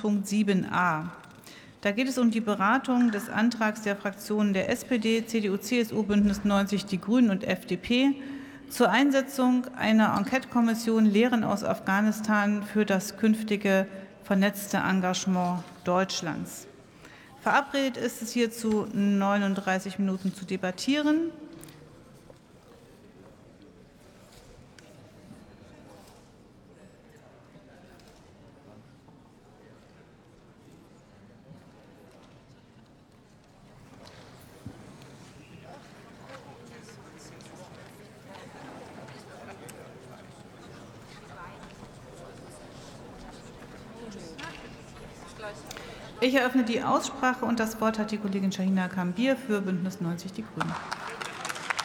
Tagesordnungspunkt 7a. Da geht es um die Beratung des Antrags der Fraktionen der SPD, CDU, CSU, Bündnis 90, Die Grünen und FDP zur Einsetzung einer Enquetekommission Lehren aus Afghanistan für das künftige vernetzte Engagement Deutschlands. Verabredet ist es hierzu 39 Minuten zu debattieren. Ich eröffne die Aussprache und das Wort hat die Kollegin Shahina Kambir für Bündnis 90 Die Grünen.